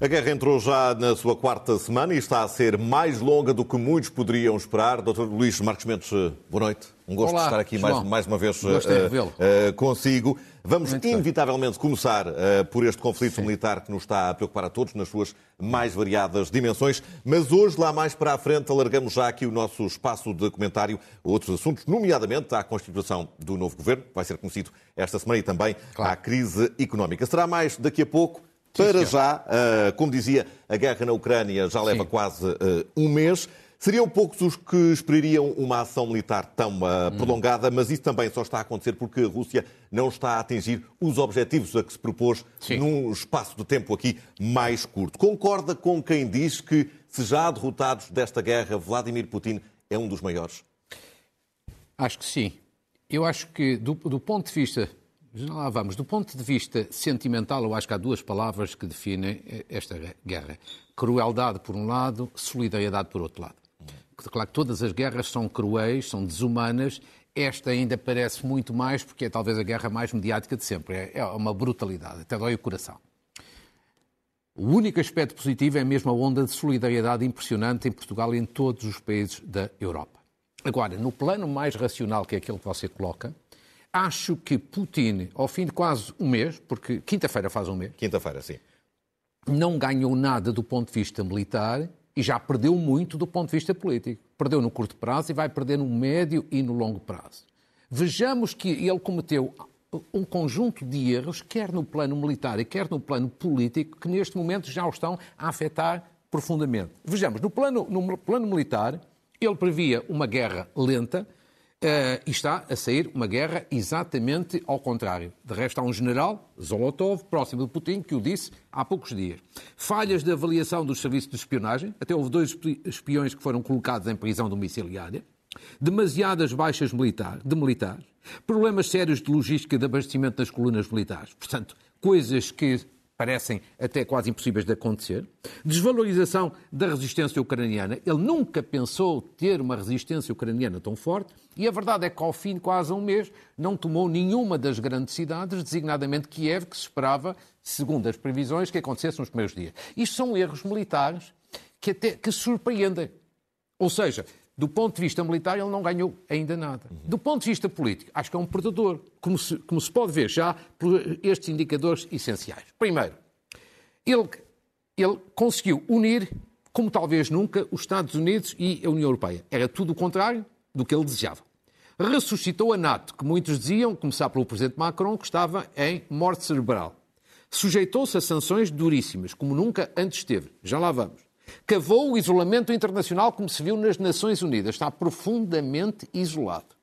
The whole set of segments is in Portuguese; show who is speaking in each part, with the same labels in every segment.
Speaker 1: A guerra entrou já na sua quarta semana e está a ser mais longa do que muitos poderiam esperar. Dr. Luís Marcos Mendes, boa noite. Um gosto
Speaker 2: Olá,
Speaker 1: de estar aqui mais, mais, uma vez uh,
Speaker 2: uh,
Speaker 1: consigo. Vamos Muito inevitavelmente bem. começar uh, por este conflito Sim. militar que nos está a preocupar a todos nas suas mais variadas dimensões, mas hoje, lá mais para a frente, alargamos já aqui o nosso espaço de comentário a outros assuntos, nomeadamente à constituição do novo governo, que vai ser conhecido esta semana, e também claro. à crise económica. Será mais daqui a pouco. Para já, como dizia, a guerra na Ucrânia já leva Sim. quase um mês. Seriam poucos os que esperariam uma ação militar tão uh, prolongada, mas isso também só está a acontecer porque a Rússia não está a atingir os objetivos a que se propôs Sim. num espaço de tempo aqui mais curto. Concorda com quem diz que, se já derrotados desta guerra, Vladimir Putin é um dos maiores?
Speaker 2: Acho que sim. Eu acho que, do, do ponto de vista já lá vamos. Do ponto de vista sentimental, eu acho que há duas palavras que definem esta guerra. Crueldade por um lado, solidariedade por outro lado. Claro que todas as guerras são cruéis, são desumanas. Esta ainda parece muito mais, porque é talvez a guerra mais mediática de sempre. É, é uma brutalidade, até dói o coração. O único aspecto positivo é mesmo a onda de solidariedade impressionante em Portugal e em todos os países da Europa. Agora, no plano mais racional, que é aquele que você coloca, Acho que Putin, ao fim de quase um mês, porque quinta-feira faz um mês.
Speaker 1: Quinta-feira, sim.
Speaker 2: Não ganhou nada do ponto de vista militar e já perdeu muito do ponto de vista político. Perdeu no curto prazo e vai perder no médio e no longo prazo. Vejamos que ele cometeu um conjunto de erros, quer no plano militar e quer no plano político, que neste momento já o estão a afetar profundamente. Vejamos, no plano, no plano militar, ele previa uma guerra lenta, Uh, e está a sair uma guerra exatamente ao contrário. De resto, há um general, Zolotov, próximo de Putin, que o disse há poucos dias. Falhas de avaliação dos serviços de espionagem, até houve dois espiões que foram colocados em prisão domiciliária, demasiadas baixas militar, de militares, problemas sérios de logística de abastecimento das colunas militares. Portanto, coisas que parecem até quase impossíveis de acontecer. Desvalorização da resistência ucraniana. Ele nunca pensou ter uma resistência ucraniana tão forte e a verdade é que, ao fim de quase um mês, não tomou nenhuma das grandes cidades, designadamente Kiev, que se esperava, segundo as previsões, que acontecesse nos primeiros dias. Isto são erros militares que, até, que surpreendem. Ou seja, do ponto de vista militar, ele não ganhou ainda nada. Do ponto de vista político, acho que é um perdedor, como se, como se pode ver já por estes indicadores essenciais. Primeiro, ele, ele conseguiu unir, como talvez nunca, os Estados Unidos e a União Europeia. Era tudo o contrário do que ele desejava. Ressuscitou a NATO, que muitos diziam, começar pelo presidente Macron, que estava em morte cerebral. Sujeitou-se a sanções duríssimas, como nunca antes esteve. Já lá vamos. Cavou o isolamento internacional como se viu nas Nações Unidas. Está profundamente isolado.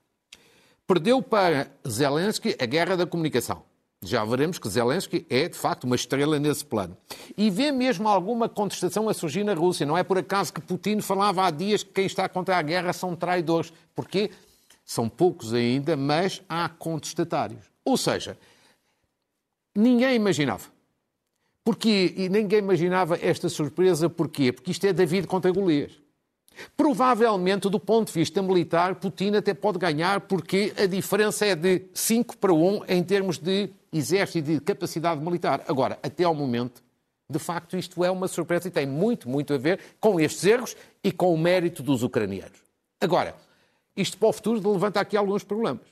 Speaker 2: Perdeu para Zelensky a guerra da comunicação. Já veremos que Zelensky é, de facto, uma estrela nesse plano. E vê mesmo alguma contestação a surgir na Rússia. Não é por acaso que Putin falava há dias que quem está contra a guerra são traidores. Porque são poucos ainda, mas há contestatários. Ou seja, ninguém imaginava porque e ninguém imaginava esta surpresa. Porquê? Porque isto é David contra Golias. Provavelmente, do ponto de vista militar, Putin até pode ganhar, porque a diferença é de 5 para 1 em termos de exército e de capacidade militar. Agora, até ao momento, de facto, isto é uma surpresa e tem muito, muito a ver com estes erros e com o mérito dos ucranianos. Agora, isto para o futuro levanta aqui alguns problemas.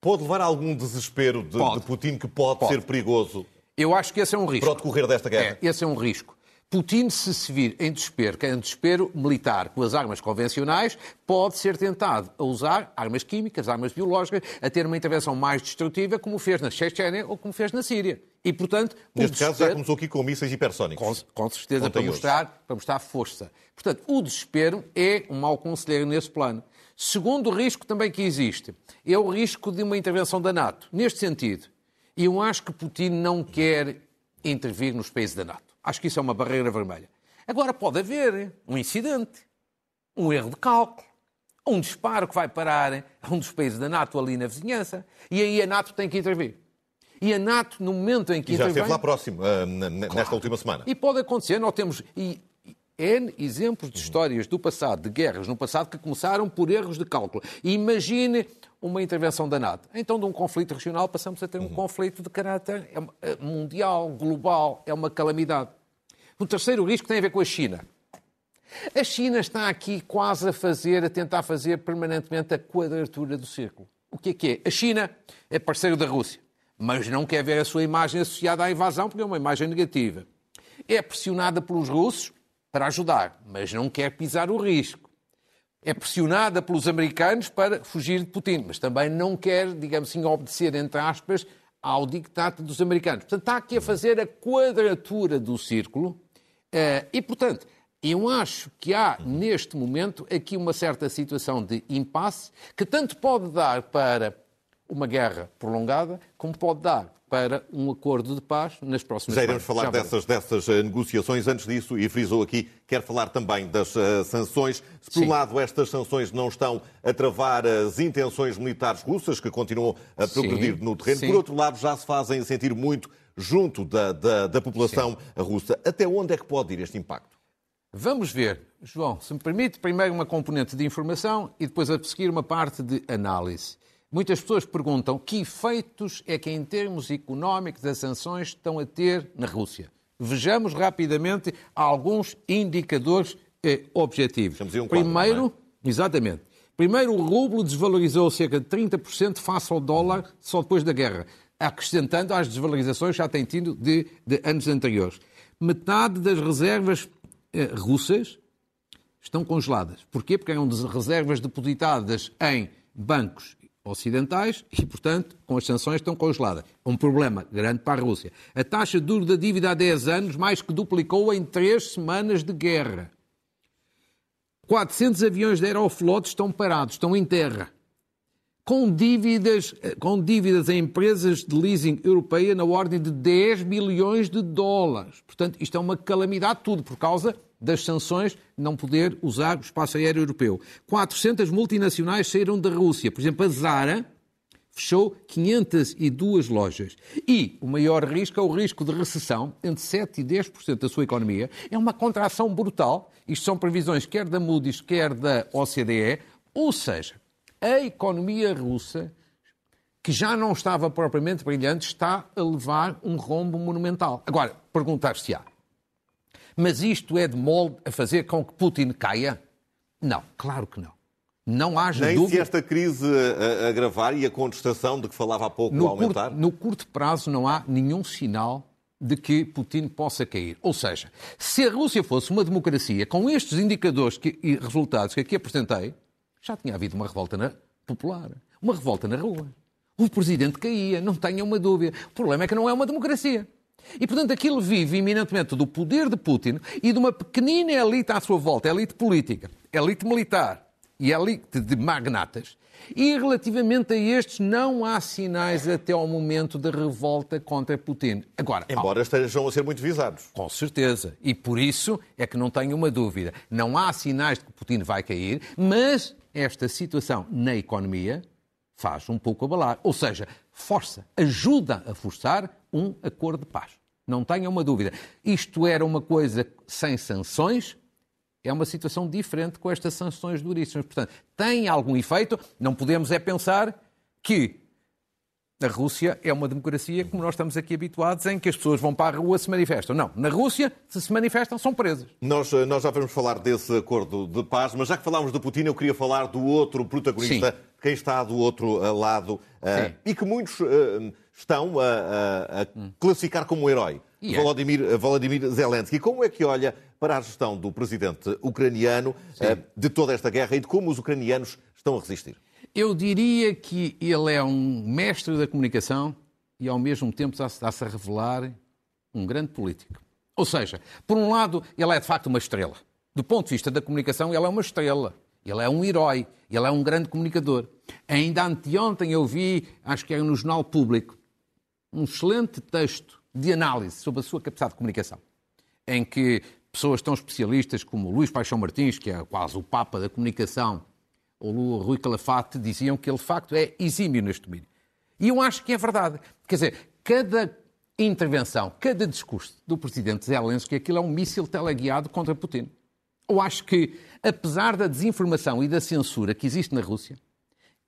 Speaker 1: Pode levar a algum desespero de, de Putin que pode, pode, ser perigoso
Speaker 2: eu acho que esse é um risco.
Speaker 1: Para o decorrer desta guerra.
Speaker 2: É, esse é um risco. Putin, se se vir em desespero, que é em desespero militar com as armas convencionais, pode ser tentado a usar armas químicas, armas biológicas, a ter uma intervenção mais destrutiva, como fez na Chechênia ou como fez na Síria. E, portanto,
Speaker 1: Neste desespero... caso já começou aqui com mísseis hipersónicos.
Speaker 2: Com, com certeza, para mostrar, para mostrar força. Portanto, o desespero é um mau conselheiro nesse plano. Segundo risco também que existe, é o risco de uma intervenção da NATO. Neste sentido, e eu acho que Putin não quer intervir nos países da NATO. Acho que isso é uma barreira vermelha. Agora pode haver um incidente, um erro de cálculo, um disparo que vai parar a um dos países da NATO ali na vizinhança. E aí a NATO tem que intervir. E a NATO, no momento em que
Speaker 1: e
Speaker 2: já
Speaker 1: intervém... esteve lá próximo, uh, nesta claro. última semana.
Speaker 2: E pode acontecer, nós temos... E, N exemplos de histórias do passado, de guerras no passado, que começaram por erros de cálculo. Imagine uma intervenção da NATO. Então, de um conflito regional, passamos a ter um uhum. conflito de caráter é é mundial, global, é uma calamidade. O terceiro risco tem a ver com a China. A China está aqui quase a fazer, a tentar fazer permanentemente a quadratura do círculo. O que é que é? A China é parceiro da Rússia, mas não quer ver a sua imagem associada à invasão porque é uma imagem negativa. É pressionada pelos russos para ajudar, mas não quer pisar o risco. É pressionada pelos americanos para fugir de Putin, mas também não quer, digamos assim, obedecer, entre aspas, ao dictato dos americanos. Portanto, está aqui a fazer a quadratura do círculo eh, e, portanto, eu acho que há, neste momento, aqui uma certa situação de impasse que tanto pode dar para uma guerra prolongada, como pode dar para um acordo de paz nas próximas
Speaker 1: Já iremos falar dessas, dessas uh, negociações. Antes disso, e frisou aqui, quer falar também das uh, sanções. Se, por Sim. um lado, estas sanções não estão a travar as intenções militares russas, que continuam a progredir Sim. no terreno, Sim. por outro lado, já se fazem sentir muito junto da, da, da população russa. Até onde é que pode ir este impacto?
Speaker 2: Vamos ver, João, se me permite, primeiro uma componente de informação e depois a seguir uma parte de análise. Muitas pessoas perguntam que efeitos é que, em termos económicos, as sanções estão a ter na Rússia. Vejamos rapidamente alguns indicadores eh, objetivos.
Speaker 1: Um
Speaker 2: Primeiro,
Speaker 1: quadro,
Speaker 2: é? exatamente. Primeiro, o rublo desvalorizou cerca de 30% face ao dólar só depois da guerra, acrescentando às desvalorizações que já tem tido de, de anos anteriores. Metade das reservas eh, russas estão congeladas. Porquê? Porque eram reservas depositadas em bancos ocidentais e, portanto, com as sanções estão congeladas. Um problema grande para a Rússia. A taxa de duro da dívida há 10 anos mais que duplicou em 3 semanas de guerra. 400 aviões da Aeroflot estão parados, estão em terra. Com dívidas, com dívidas em empresas de leasing europeia na ordem de 10 bilhões de dólares. Portanto, isto é uma calamidade tudo por causa das sanções não poder usar o espaço aéreo europeu. 400 multinacionais saíram da Rússia. Por exemplo, a Zara fechou 502 lojas. E o maior risco é o risco de recessão, entre 7% e 10% da sua economia. É uma contração brutal. Isto são previsões quer da Moody's, quer da OCDE. Ou seja, a economia russa, que já não estava propriamente brilhante, está a levar um rombo monumental. Agora, perguntar-se-á, mas isto é de molde a fazer com que Putin caia? Não, claro que não. Não haja
Speaker 1: Nem
Speaker 2: dúvida.
Speaker 1: se esta crise agravar e a contestação de que falava há pouco
Speaker 2: no
Speaker 1: aumentar?
Speaker 2: Curto, no curto prazo não há nenhum sinal de que Putin possa cair. Ou seja, se a Rússia fosse uma democracia com estes indicadores que, e resultados que aqui apresentei, já tinha havido uma revolta na, popular, uma revolta na rua. O presidente caía, não tenha uma dúvida. O problema é que não é uma democracia. E, portanto, aquilo vive eminentemente do poder de Putin e de uma pequenina elite à sua volta, elite política, elite militar e elite de magnatas. E relativamente a estes, não há sinais até ao momento de revolta contra Putin.
Speaker 1: Agora, Embora estejam a ser muito visados.
Speaker 2: Com certeza. E por isso é que não tenho uma dúvida. Não há sinais de que Putin vai cair, mas esta situação na economia faz um pouco abalar. Ou seja, força, ajuda a forçar um acordo de paz. Não tenha uma dúvida. Isto era uma coisa sem sanções, é uma situação diferente com estas sanções duríssimas. Portanto, tem algum efeito. Não podemos é pensar que a Rússia é uma democracia como nós estamos aqui habituados, em que as pessoas vão para a rua se manifestam. Não, na Rússia, se se manifestam, são presas.
Speaker 1: Nós, eh, nós já vamos falar desse acordo de paz, mas já que falámos do Putin, eu queria falar do outro protagonista, Sim. quem está do outro eh, lado, uh, e que muitos uh, estão a, a, a classificar como herói. Yeah. Volodymyr, Volodymyr Zelensky. Como é que olha para a gestão do presidente ucraniano uh, de toda esta guerra e de como os ucranianos estão a resistir?
Speaker 2: Eu diria que ele é um mestre da comunicação e, ao mesmo tempo, está-se a revelar um grande político. Ou seja, por um lado, ele é de facto uma estrela. Do ponto de vista da comunicação, ele é uma estrela. Ele é um herói. Ele é um grande comunicador. Ainda anteontem eu vi, acho que era no Jornal Público, um excelente texto de análise sobre a sua capacidade de comunicação, em que pessoas tão especialistas como Luís Paixão Martins, que é quase o papa da comunicação, ou Rui Calafate diziam que ele, de facto, é exímio neste domínio. E eu acho que é verdade. Quer dizer, cada intervenção, cada discurso do presidente Zelensky, aquilo é um míssil teleguiado contra Putin. Eu acho que, apesar da desinformação e da censura que existe na Rússia,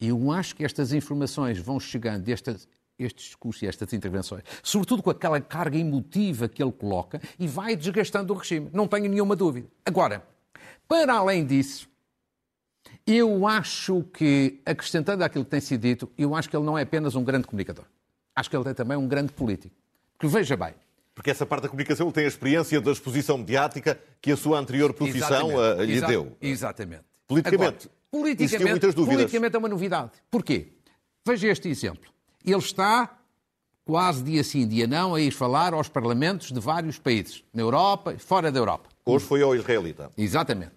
Speaker 2: eu acho que estas informações vão chegando, estes, estes discursos e estas intervenções, sobretudo com aquela carga emotiva que ele coloca, e vai desgastando o regime. Não tenho nenhuma dúvida. Agora, para além disso, eu acho que, acrescentando aquilo que tem sido dito, eu acho que ele não é apenas um grande comunicador. Acho que ele é também um grande político. Porque veja bem.
Speaker 1: Porque essa parte da comunicação ele tem a experiência da exposição mediática que a sua anterior profissão uh, lhe
Speaker 2: Exa
Speaker 1: deu.
Speaker 2: Exatamente.
Speaker 1: Politicamente,
Speaker 2: Agora, politicamente,
Speaker 1: muitas dúvidas.
Speaker 2: politicamente é uma novidade. Porquê? Veja este exemplo. Ele está quase dia sim, dia não, a ir falar aos parlamentos de vários países, na Europa e fora da Europa.
Speaker 1: Hoje foi ao israelita.
Speaker 2: Exatamente.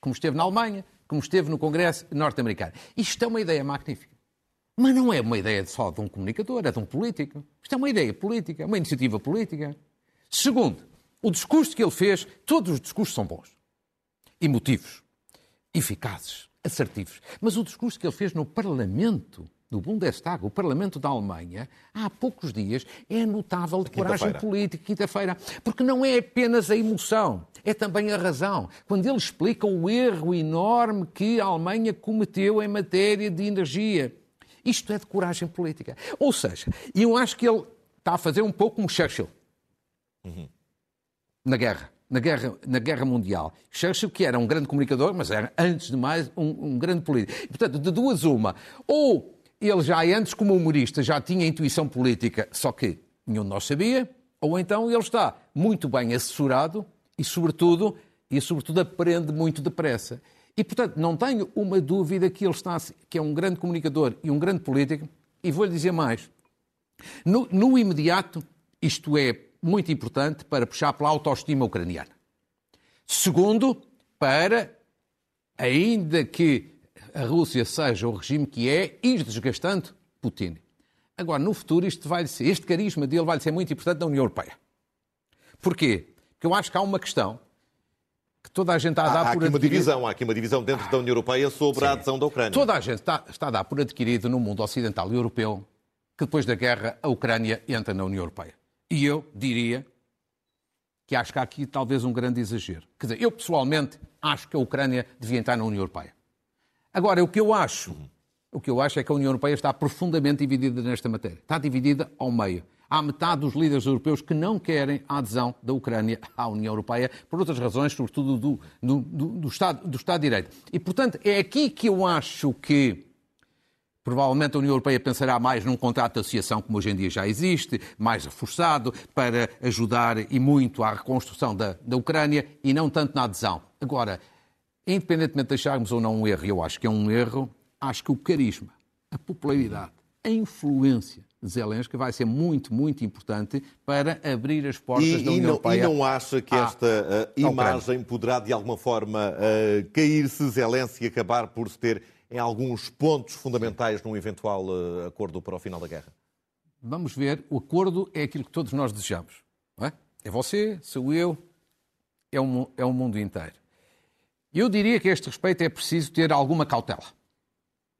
Speaker 2: Como esteve na Alemanha, como esteve no Congresso norte-americano. Isto é uma ideia magnífica. Mas não é uma ideia só de um comunicador, é de um político. Isto é uma ideia política, uma iniciativa política. Segundo, o discurso que ele fez, todos os discursos são bons, emotivos, eficazes, assertivos. Mas o discurso que ele fez no Parlamento, no Bundestag, o Parlamento da Alemanha, há poucos dias, é notável de coragem política, quinta-feira. Porque não é apenas a emoção, é também a razão. Quando ele explica o erro enorme que a Alemanha cometeu em matéria de energia. Isto é de coragem política. Ou seja, eu acho que ele está a fazer um pouco como Churchill. Uhum. Na guerra. Na guerra, na guerra Mundial. Churchill, que era um grande comunicador, mas era, antes de mais, um, um grande político. Portanto, de duas uma. Ou ele já antes, como humorista, já tinha intuição política, só que nenhum de nós sabia, ou então ele está muito bem assessorado e, sobretudo, e sobretudo aprende muito depressa. E, portanto, não tenho uma dúvida que ele está, que é um grande comunicador e um grande político, e vou-lhe dizer mais. No, no imediato, isto é muito importante para puxar pela autoestima ucraniana. Segundo, para, ainda que a Rússia seja o regime que é, ir desgastando Putin. Agora, no futuro, isto vai ser, este carisma dele vai ser muito importante na União Europeia. Porquê? Porque eu acho que há uma questão que toda a gente está a dar
Speaker 1: há, há
Speaker 2: por
Speaker 1: aqui
Speaker 2: adquirido.
Speaker 1: uma divisão, há aqui uma divisão dentro ah, da União Europeia sobre sim. a adesão da Ucrânia.
Speaker 2: Toda a gente está, está a dar por adquirido no mundo ocidental e europeu que depois da guerra a Ucrânia entra na União Europeia. E eu diria que acho que há aqui talvez um grande exagero. Quer dizer, eu pessoalmente acho que a Ucrânia devia entrar na União Europeia. Agora, o que eu acho, o que eu acho é que a União Europeia está profundamente dividida nesta matéria. Está dividida ao meio. Há metade dos líderes europeus que não querem a adesão da Ucrânia à União Europeia, por outras razões, sobretudo do, do, do, do Estado, do Estado de Direito. E, portanto, é aqui que eu acho que Provavelmente a União Europeia pensará mais num contrato de associação, como hoje em dia já existe, mais reforçado, para ajudar e muito à reconstrução da, da Ucrânia e não tanto na adesão. Agora, independentemente de acharmos ou não um erro, eu acho que é um erro, acho que o carisma, a popularidade, a influência de Zelensky vai ser muito, muito importante para abrir as portas
Speaker 1: e,
Speaker 2: da União
Speaker 1: e não,
Speaker 2: Europeia.
Speaker 1: E não acha que esta uh, imagem poderá, de alguma forma, uh, cair se Zelensky acabar por se ter em alguns pontos fundamentais num eventual uh, acordo para o final da guerra?
Speaker 2: Vamos ver. O acordo é aquilo que todos nós desejamos. É? é? você, sou eu, é o, é o mundo inteiro. Eu diria que a este respeito é preciso ter alguma cautela.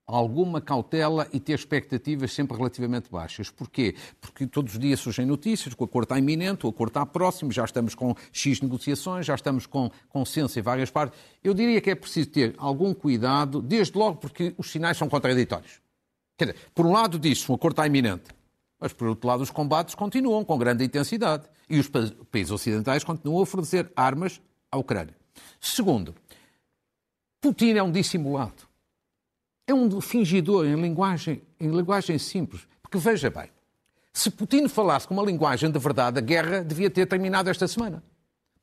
Speaker 2: Alguma cautela e ter expectativas sempre relativamente baixas. Porquê? Porque todos os dias surgem notícias que o acordo está iminente, o acordo está próximo, já estamos com X negociações, já estamos com consenso em várias partes. Eu diria que é preciso ter algum cuidado, desde logo porque os sinais são contraditórios. Quer dizer, por um lado diz o acordo está iminente, mas por outro lado os combates continuam com grande intensidade e os países ocidentais continuam a fornecer armas à Ucrânia. Segundo, Putin é um dissimulado. É um fingidor em linguagem, em linguagem simples. Porque veja bem, se Putin falasse com uma linguagem de verdade, a guerra devia ter terminado esta semana.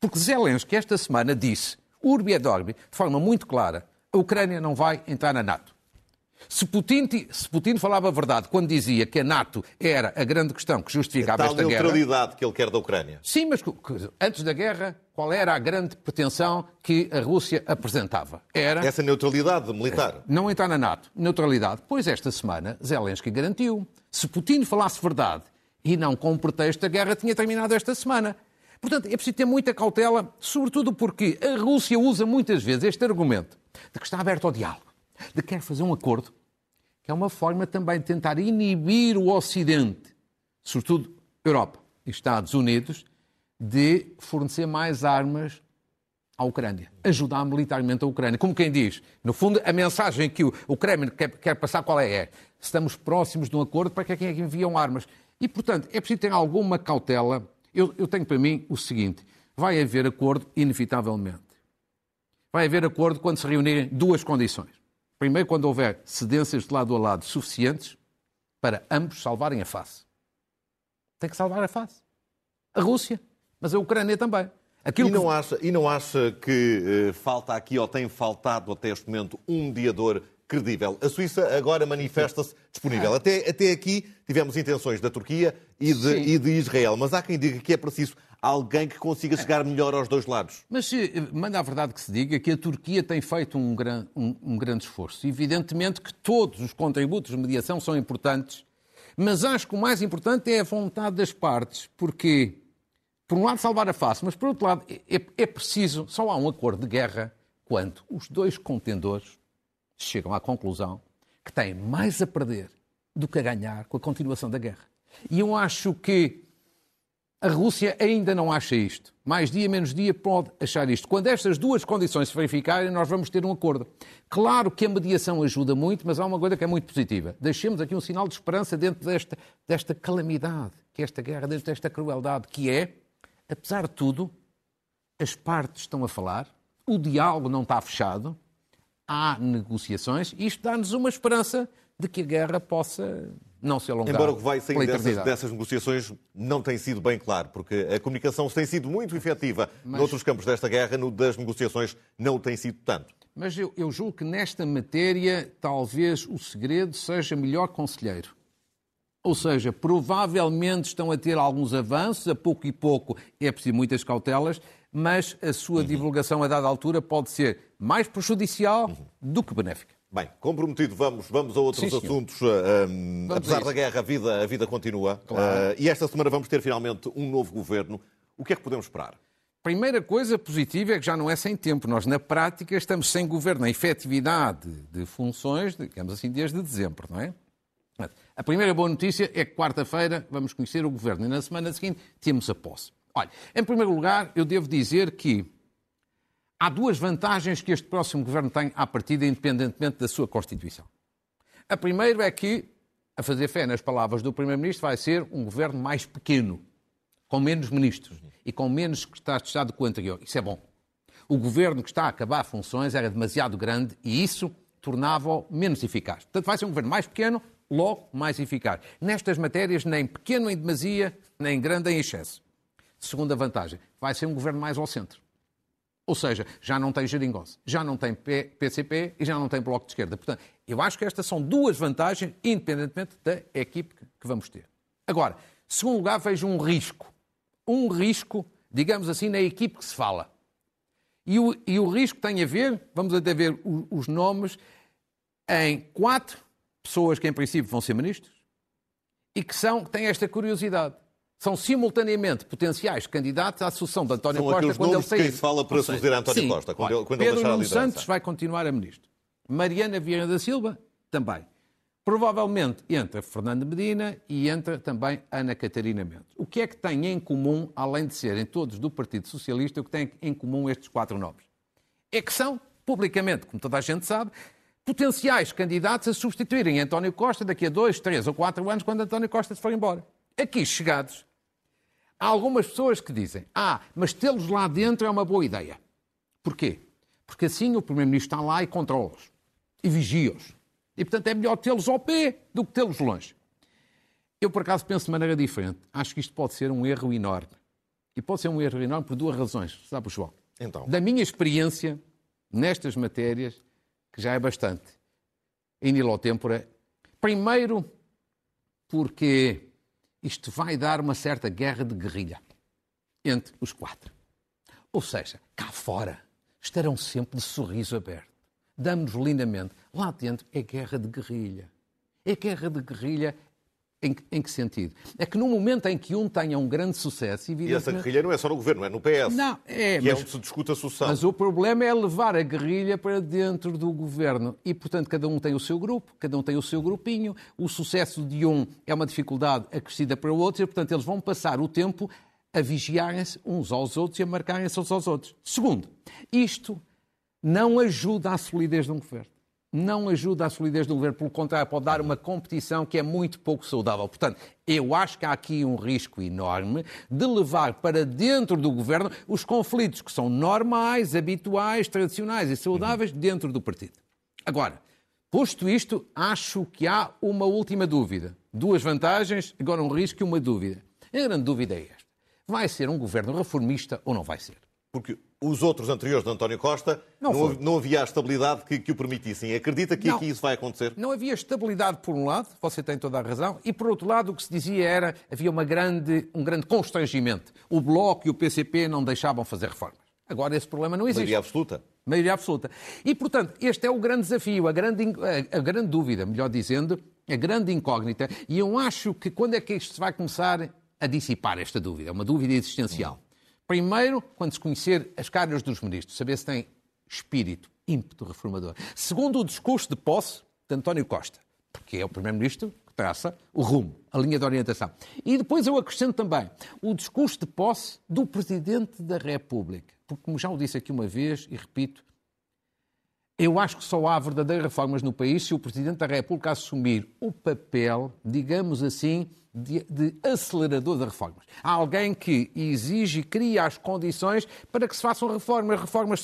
Speaker 2: Porque Zelensky esta semana disse, urbi et orbi, de forma muito clara, a Ucrânia não vai entrar na NATO. Se Putin, se Putin falava a verdade quando dizia que a NATO era a grande questão que justificava
Speaker 1: a
Speaker 2: esta guerra...
Speaker 1: A neutralidade que ele quer da Ucrânia.
Speaker 2: Sim, mas antes da guerra, qual era a grande pretensão que a Rússia apresentava? Era...
Speaker 1: Essa neutralidade militar.
Speaker 2: Não entrar na NATO. Neutralidade. Pois esta semana, Zelensky garantiu. Se Putin falasse verdade e não com pretexto, a guerra tinha terminado esta semana. Portanto, é preciso ter muita cautela, sobretudo porque a Rússia usa muitas vezes este argumento de que está aberto ao diálogo de quer fazer um acordo, que é uma forma também de tentar inibir o Ocidente, sobretudo Europa e Estados Unidos, de fornecer mais armas à Ucrânia, ajudar militarmente a Ucrânia. Como quem diz, no fundo, a mensagem que o, Kremlin quer, passar qual é? é? Estamos próximos de um acordo para que é que enviam armas. E, portanto, é preciso ter alguma cautela. Eu, eu tenho para mim o seguinte: vai haver acordo, inevitavelmente. Vai haver acordo quando se reunirem duas condições. Primeiro, quando houver cedências de lado a lado suficientes para ambos salvarem a face. Tem que salvar a face. A Rússia, mas a Ucrânia também.
Speaker 1: Aquilo e, não que... acha, e não acha que uh, falta aqui, ou tem faltado até este momento, um mediador credível? A Suíça agora manifesta-se disponível. Até, até aqui tivemos intenções da Turquia e de, e de, Israel, mas há quem diga que é preciso alguém que consiga chegar melhor aos dois lados.
Speaker 2: Mas manda a verdade que se diga que a Turquia tem feito um, gran, um, um grande esforço. Evidentemente que todos os contributos de mediação são importantes, mas acho que o mais importante é a vontade das partes, porque por um lado, salvar a face, mas por outro lado, é, é preciso, só há um acordo de guerra quando os dois contendores chegam à conclusão que têm mais a perder do que a ganhar com a continuação da guerra. E eu acho que a Rússia ainda não acha isto. Mais dia, menos dia, pode achar isto. Quando estas duas condições se verificarem, nós vamos ter um acordo. Claro que a mediação ajuda muito, mas há uma coisa que é muito positiva. Deixemos aqui um sinal de esperança dentro desta, desta calamidade, que esta guerra, dentro desta crueldade, que é apesar de tudo, as partes estão a falar, o diálogo não está fechado, há negociações e isto dá-nos uma esperança de que a guerra possa não se alongar.
Speaker 1: Embora o que vai sair dessas, dessas, negociações não tenha sido bem claro, porque a comunicação tem sido muito efetiva Mas... noutros campos desta guerra, no das negociações não tem sido tanto.
Speaker 2: Mas eu, eu julgo que nesta matéria talvez o segredo seja melhor conselheiro. Ou seja, provavelmente estão a ter alguns avanços, a pouco e pouco é preciso muitas cautelas, mas a sua uhum. divulgação a dada altura pode ser mais prejudicial uhum. do que benéfica.
Speaker 1: Bem, comprometido, vamos, vamos a outros Sim, assuntos. Um, apesar da guerra, a vida, a vida continua. Claro. Uh, e esta semana vamos ter finalmente um novo governo. O que é que podemos esperar?
Speaker 2: Primeira coisa positiva é que já não é sem tempo. Nós, na prática, estamos sem governo. A efetividade de funções, digamos assim, desde dezembro, não é? A primeira boa notícia é que quarta-feira vamos conhecer o governo e na semana seguinte temos a posse. Olha, em primeiro lugar, eu devo dizer que há duas vantagens que este próximo governo tem à partida, independentemente da sua Constituição. A primeira é que, a fazer fé nas palavras do Primeiro-Ministro, vai ser um governo mais pequeno, com menos ministros e com menos secretários de Estado que o anterior. Isso é bom. O governo que está a acabar funções era demasiado grande e isso tornava-o menos eficaz. Portanto, vai ser um governo mais pequeno, logo mais eficaz. Nestas matérias, nem pequeno em demasia, nem grande em excesso. Segunda vantagem, vai ser um governo mais ao centro. Ou seja, já não tem geringonça, já não tem PCP e já não tem Bloco de Esquerda. Portanto, eu acho que estas são duas vantagens, independentemente da equipe que vamos ter. Agora, segundo lugar, vejo um risco. Um risco, digamos assim, na equipe que se fala. E o, e o risco tem a ver, vamos até ver os nomes, em quatro pessoas que em princípio vão ser ministros e que são, têm esta curiosidade. São simultaneamente potenciais candidatos à sucessão de António
Speaker 1: são
Speaker 2: Costa quando ele sair.
Speaker 1: Quem se fala para suceder António sim, Costa, quando,
Speaker 2: olha,
Speaker 1: ele, quando
Speaker 2: Pedro
Speaker 1: ele
Speaker 2: a. Santos vai continuar a ministro. Mariana Vieira da Silva também. Provavelmente entra Fernando Medina e entra também Ana Catarina Mendes. O que é que têm em comum, além de serem todos do Partido Socialista, o que têm em comum estes quatro nomes? É que são, publicamente, como toda a gente sabe, potenciais candidatos a substituírem António Costa daqui a dois, três ou quatro anos, quando António Costa se for embora. Aqui chegados, há algumas pessoas que dizem: ah, mas tê-los lá dentro é uma boa ideia. Porquê? Porque assim o Primeiro-Ministro está lá e controla-os e vigia-os. E, portanto, é melhor tê-los ao pé do que tê-los longe. Eu, por acaso, penso de maneira diferente. Acho que isto pode ser um erro enorme. E pode ser um erro enorme por duas razões, sabe, João?
Speaker 1: Então.
Speaker 2: Da minha experiência nestas matérias, que já é bastante, in illo tempore. Primeiro, porque isto vai dar uma certa guerra de guerrilha entre os quatro. Ou seja, cá fora estarão sempre de sorriso aberto. Damos-nos lindamente. Lá dentro é guerra de guerrilha. É guerra de guerrilha em, em, que sentido? É que no momento em que um tenha um grande sucesso...
Speaker 1: E essa guerrilha não é só no governo, é no PS.
Speaker 2: Não, é.
Speaker 1: Que é mas, é onde se discute a sucessão.
Speaker 2: Mas o problema é levar a guerrilha para dentro do governo. E, portanto, cada um tem o seu grupo, cada um tem o seu grupinho. O sucesso de um é uma dificuldade acrescida para o outro e, portanto, eles vão passar o tempo a vigiarem-se uns aos outros e a marcarem-se uns aos outros. Segundo, isto não ajuda à solidez de um governo. Não ajuda à solidez do governo, pelo contrário, pode dar uma competição que é muito pouco saudável. Portanto, eu acho que há aqui um risco enorme de levar para dentro do governo os conflitos que são normais, habituais, tradicionais e saudáveis dentro do partido. Agora, posto isto, acho que há uma última dúvida. Duas vantagens, agora um risco e uma dúvida. A grande dúvida é esta. Vai ser um governo reformista ou não vai ser?
Speaker 1: Porque os outros anteriores de António Costa não, não, não havia a estabilidade que, que, o permitissem. Acredita que não, aqui isso vai acontecer?
Speaker 2: Não havia estabilidade por um lado, você tem toda a razão, e por outro lado o que se dizia era havia uma grande, um grande constrangimento. O Bloco e o PCP não deixavam fazer reformas. Agora esse problema não existe.
Speaker 1: Maioria absoluta.
Speaker 2: Maioria absoluta. E, portanto, este é o grande desafio, a grande, a, a grande dúvida, melhor dizendo, a grande incógnita. E eu acho que quando é que isto se vai começar a dissipar esta dúvida? É uma dúvida existencial. Primeiro, quando se conhecer as caras dos ministros, saber se têm espírito, ímpeto reformador. Segundo, o discurso de posse de António Costa, porque é o primeiro-ministro que traça o rumo, a linha de orientação. E depois eu acrescento também o discurso de posse do Presidente da República, porque, como já o disse aqui uma vez e repito, eu acho que só há verdadeiras reformas no país se o Presidente da República assumir o papel, digamos assim, de, de, acelerador das reformas. Há alguém que exige e cria as condições para que se façam reformas. Reformas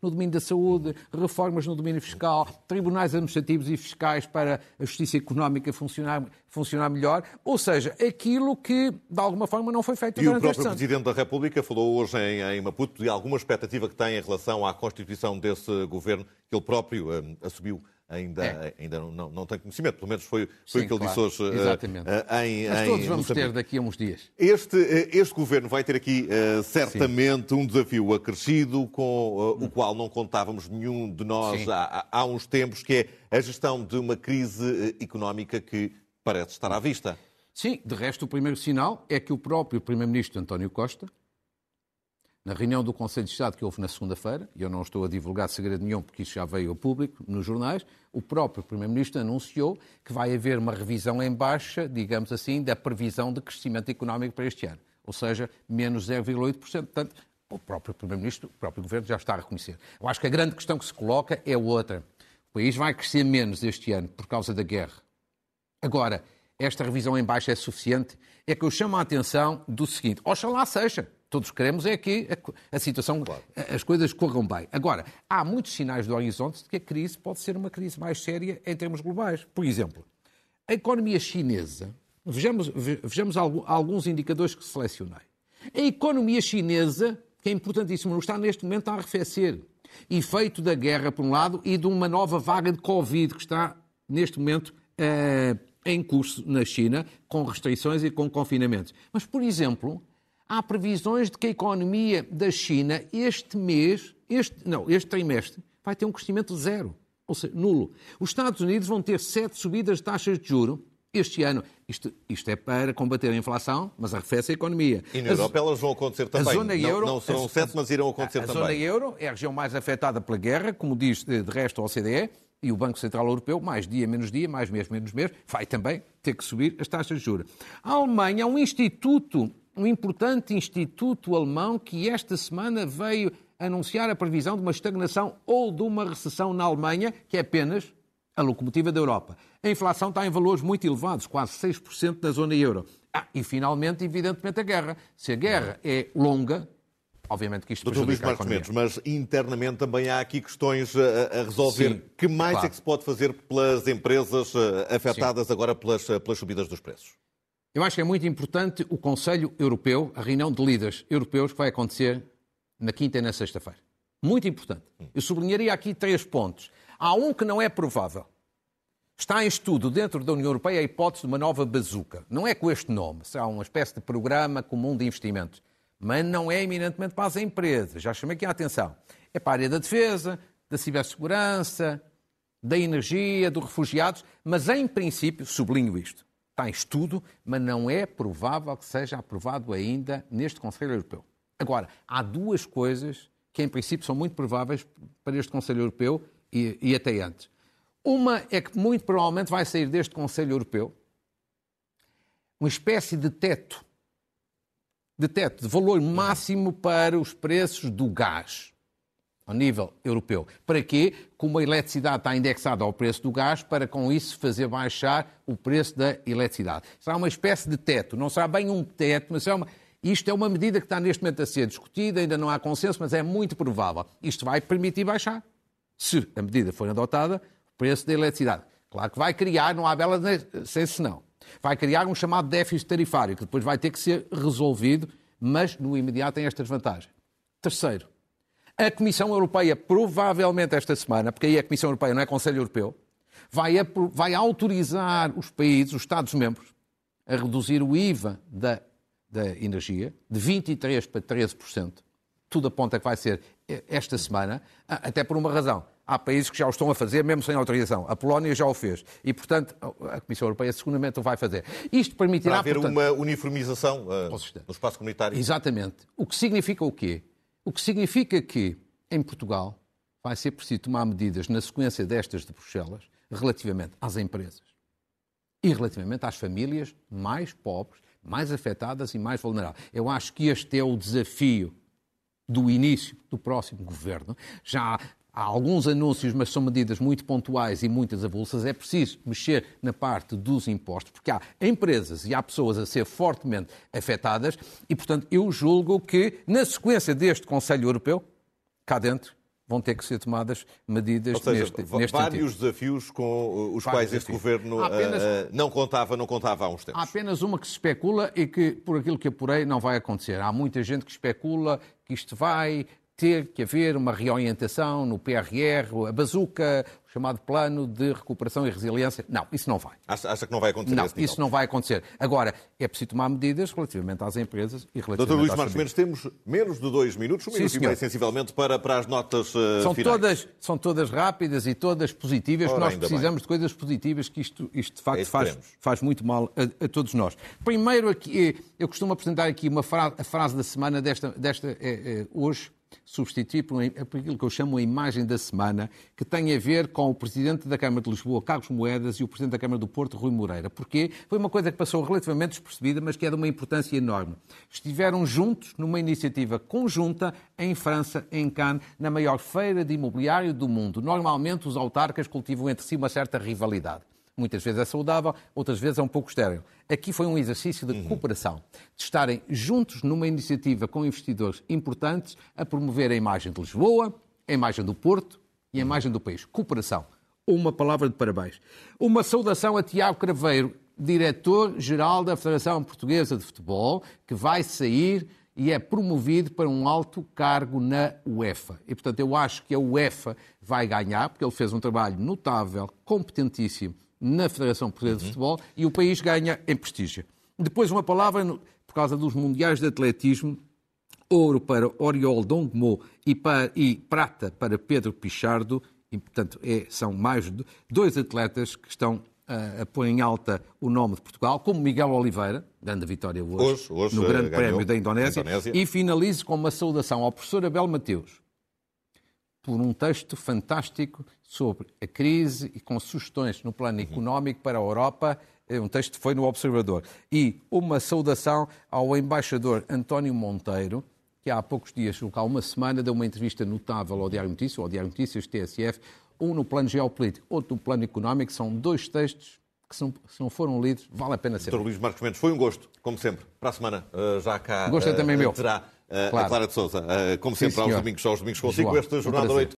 Speaker 2: no domínio da saúde, reformas no domínio fiscal, tribunais administrativos e fiscais para a justiça económica funcionar, funcionar melhor. Ou seja, aquilo que, de alguma forma, não foi feito
Speaker 1: E o próprio Presidente da República falou hoje em, em Maputo de alguma expectativa que tem em relação à constituição desse governo que ele próprio um, assumiu ainda, é. ainda não, não, não tenho conhecimento, pelo menos foi, foi o que ele claro. disse hoje
Speaker 2: Exatamente. Uh, em, Mas todos vamos ter daqui a uns dias.
Speaker 1: Este, este governo vai ter aqui uh, certamente Sim. um desafio acrescido com uh, o qual não contávamos nenhum de nós há, há, uns tempos, que é a gestão de uma crise económica que parece estar à vista.
Speaker 2: Sim, de resto, o primeiro sinal é que o próprio Primeiro-Ministro António Costa na reunião do Conselho de Estado que houve na segunda-feira, e eu não estou a divulgar segredo nenhum porque isso já veio ao público nos jornais, o próprio Primeiro-Ministro anunciou que vai haver uma revisão em baixa, digamos assim, da previsão de crescimento económico para este ano. Ou seja, menos 0,8%. Portanto, o próprio Primeiro-Ministro, o próprio Governo já está a reconhecer. Eu acho que a grande questão que se coloca é outra. O país vai crescer menos este ano por causa da guerra. Agora, esta revisão em baixa é suficiente? É que eu chamo a atenção do seguinte: oxalá seja todos queremos é que a, a situação, claro. as coisas corram bem. Agora, há muitos sinais do horizonte de que a crise pode ser uma crise mais séria em termos globais. Por exemplo, a economia chinesa, vejamos, vejamos alguns indicadores que selecionei. A economia chinesa, que é importantíssimo, está neste momento a arrefecer. Efeito da guerra, por um lado, e de uma nova vaga de Covid que está, neste momento, uh, em curso na China, com restrições e com confinamentos. Mas, por exemplo, há previsões de que a economia da China este mês, este, não, este trimestre, vai ter um crescimento zero, ou seja, nulo. Os Estados Unidos vão ter sete subidas de taxas de juro este ano. Isto, isto é para combater a inflação, mas arrefece a economia.
Speaker 1: E na a, Europa elas vão acontecer também. A zona euro, não, serão a, sete, mas irão acontecer
Speaker 2: a,
Speaker 1: também.
Speaker 2: A zona euro é a região mais afetada pela guerra, como diz de, de resto a OCDE, e o Banco Central Europeu, mais dia menos dia, mais mês menos mês, vai também ter que subir as taxas de juros. A Alemanha é um instituto um importante instituto alemão que esta semana veio anunciar a previsão de uma estagnação ou de uma recessão na Alemanha, que é apenas a locomotiva da Europa. A inflação está em valores muito elevados, quase 6% na zona euro. Ah, e finalmente, evidentemente, a guerra. Se a guerra é longa, obviamente que isto
Speaker 1: Doutor Luís Marcos Mendes, mas internamente também há aqui questões a, a resolver. Sim, que mais claro. é que se pode fazer pelas empresas eh, afetadas Sim. agora pelas, eh, pelas subidas dos preços?
Speaker 2: Eu acho que é muito importante o Conselho Europeu, a reunião de líderes europeus que vai acontecer na quinta e na sexta-feira. Muito importante. Eu sublinharia aqui três pontos. Há um que não é provável. Está em estudo dentro da União Europeia a hipótese de uma nova bazuca. Não é com este nome, será uma espécie de programa comum de investimentos. Mas não é eminentemente para as empresas. Já chamei aqui a atenção. É para a área da defesa, da cibersegurança, da energia, dos refugiados, mas em princípio, sublinho isto, está em estudo, mas não é provável que seja aprovado ainda neste Conselho Europeu. Agora, há duas coisas que, em princípio, são muito prováveis para este Conselho Europeu e, e até antes. Uma é que, muito provavelmente, vai sair deste Conselho Europeu uma espécie de teto de teto, de valor máximo para os preços do gás ao nível europeu. Para quê? Como a eletricidade está indexada ao preço do gás, para com isso fazer baixar o preço da eletricidade. Será uma espécie de teto, não será bem um teto, mas é uma... Isto é uma medida que está neste momento a ser discutida, ainda não há consenso, mas é muito provável. Isto vai permitir baixar, se a medida for adotada, o preço da eletricidade. Claro que vai criar, não há bela sem senão, vai criar um chamado déficit tarifário, que depois vai ter que ser resolvido, mas no imediato tem estas vantagens. Terceiro, a Comissão Europeia, provavelmente esta semana, porque aí a Comissão Europeia não é Conselho Europeu, vai, vai autorizar os países, os Estados-membros, a reduzir o IVA da, da energia de 23% para 13%. Tudo aponta que vai ser esta semana, até por uma razão. Há países que já o estão a fazer, mesmo sem autorização. A Polónia já o fez. E, portanto, a Comissão Europeia seguramente o vai fazer. Isto permitirá...
Speaker 1: Para haver
Speaker 2: portanto,
Speaker 1: uma uniformização uh, no espaço comunitário.
Speaker 2: Exatamente. O que significa o quê? O que significa que, em Portugal, vai ser preciso tomar medidas na sequência destas de Bruxelas relativamente às empresas e relativamente às famílias mais pobres, mais afetadas e mais vulneráveis. Eu acho que este é o desafio do início do próximo governo. Já há alguns anúncios, mas são medidas muito pontuais e muitas avulsas. É preciso mexer na parte dos impostos, porque há empresas e há pessoas a ser fortemente afetadas e, portanto, eu julgo que, na sequência deste Conselho Europeu, cá dentro, vão ter que ser tomadas medidas
Speaker 1: Ou seja,
Speaker 2: neste, neste
Speaker 1: vários
Speaker 2: sentido.
Speaker 1: desafios com os
Speaker 2: Vários
Speaker 1: quais este
Speaker 2: desafios.
Speaker 1: governo
Speaker 2: Há apenas-
Speaker 1: uh, não contava, não contava há uns tempos.
Speaker 2: Há apenas uma que se especula e que, por aquilo que apurei, não vai acontecer. Há muita gente que especula que isto vai ter que haver uma reorientação no PRR, a bazuca, o chamado Plano de Recuperação e Resiliência. Não, isso não vai.
Speaker 1: Acha, acha que não vai acontecer
Speaker 2: Não,
Speaker 1: nível?
Speaker 2: isso não vai acontecer. Agora, é preciso tomar medidas relativamente às empresas e relativamente
Speaker 1: Doutor Luís Marcos. Mendes, temos menos de dois minutos, um
Speaker 2: Sim,
Speaker 1: minuto e
Speaker 2: senhor.
Speaker 1: meio, sensivelmente, para, para as notas uh,
Speaker 2: São
Speaker 1: finais.
Speaker 2: todas, são todas rápidas e todas positivas,
Speaker 1: Ora,
Speaker 2: nós precisamos de coisas positivas, que isto, isto de
Speaker 1: É
Speaker 2: facto
Speaker 1: que
Speaker 2: faz, faz muito mal a, a todos nós. Primeiro, aqui, eh, eu costumo apresentar aqui uma frase, a frase da semana desta, desta eh, eh, hoje, substituir por, por aquilo que eu chamo a imagem da semana, que tem a ver com o Presidente da Câmara de Lisboa, Carlos Moedas, e o Presidente da Câmara do Porto, Rui Moreira. Porquê? Foi uma coisa que passou relativamente despercebida, mas que é de uma importância enorme. Estiveram juntos numa iniciativa conjunta em França, em Cannes, na maior feira de imobiliário do mundo. Normalmente os autarcas cultivam entre si uma certa rivalidade. Muitas vezes é saudável, outras vezes é um pouco estéril. Aqui foi um exercício de cooperação, de estarem juntos numa iniciativa com investidores importantes a promover a imagem de Lisboa, a imagem do Porto e a imagem do país. Cooperação. Uma palavra de parabéns. Uma saudação a Tiago Craveiro, diretor-geral da Federação Portuguesa de Futebol, que vai sair e é promovido para um alto cargo na UEFA. E, portanto, eu acho que a UEFA vai ganhar, porque ele fez um trabalho notável, competentíssimo na Federação Portuguesa de Futebol e o país ganha em prestígio. Depois, uma palavra, no- por causa dos Mundiais de Atletismo, ouro para Oriol Dongmo e, pa- e prata para Pedro Pichardo. E, portanto, é- são mais de dois atletas que estão a pôr em alta o nome de Portugal, como Miguel Oliveira, grande vitória hoje,
Speaker 1: Hoje- hoje,
Speaker 2: no
Speaker 1: eh,
Speaker 2: Grande
Speaker 1: ganhou
Speaker 2: Prémio da Indonésia.
Speaker 1: Indonésia.
Speaker 2: E finalizo com uma saudação ao professor Abel Mateus, por um texto fantástico sobre a crise e com sugestões no plano económico para a Europa. É Um texto que foi no Observador. E uma saudação ao embaixador António Monteiro, que há poucos dias, há uma semana, deu uma entrevista notável ao Diário Notícias, ao Diário Notícias TSF, um no plano geopolítico, outro no plano económico. São dois textos que, se não, se não foram lidos, vale a pena ser.
Speaker 1: Doutor Luís Marcos Mendes, foi um gosto, como sempre. Para a semana, uh, já cá
Speaker 2: Gosto é também meu.
Speaker 1: terá a
Speaker 2: Claro.
Speaker 1: Clara de Souza. Como
Speaker 2: Sim,
Speaker 1: sempre, aos
Speaker 2: senhor.
Speaker 1: domingos, aos domingos consigo, esta
Speaker 2: um
Speaker 1: jornada da
Speaker 2: prazer.
Speaker 1: noite.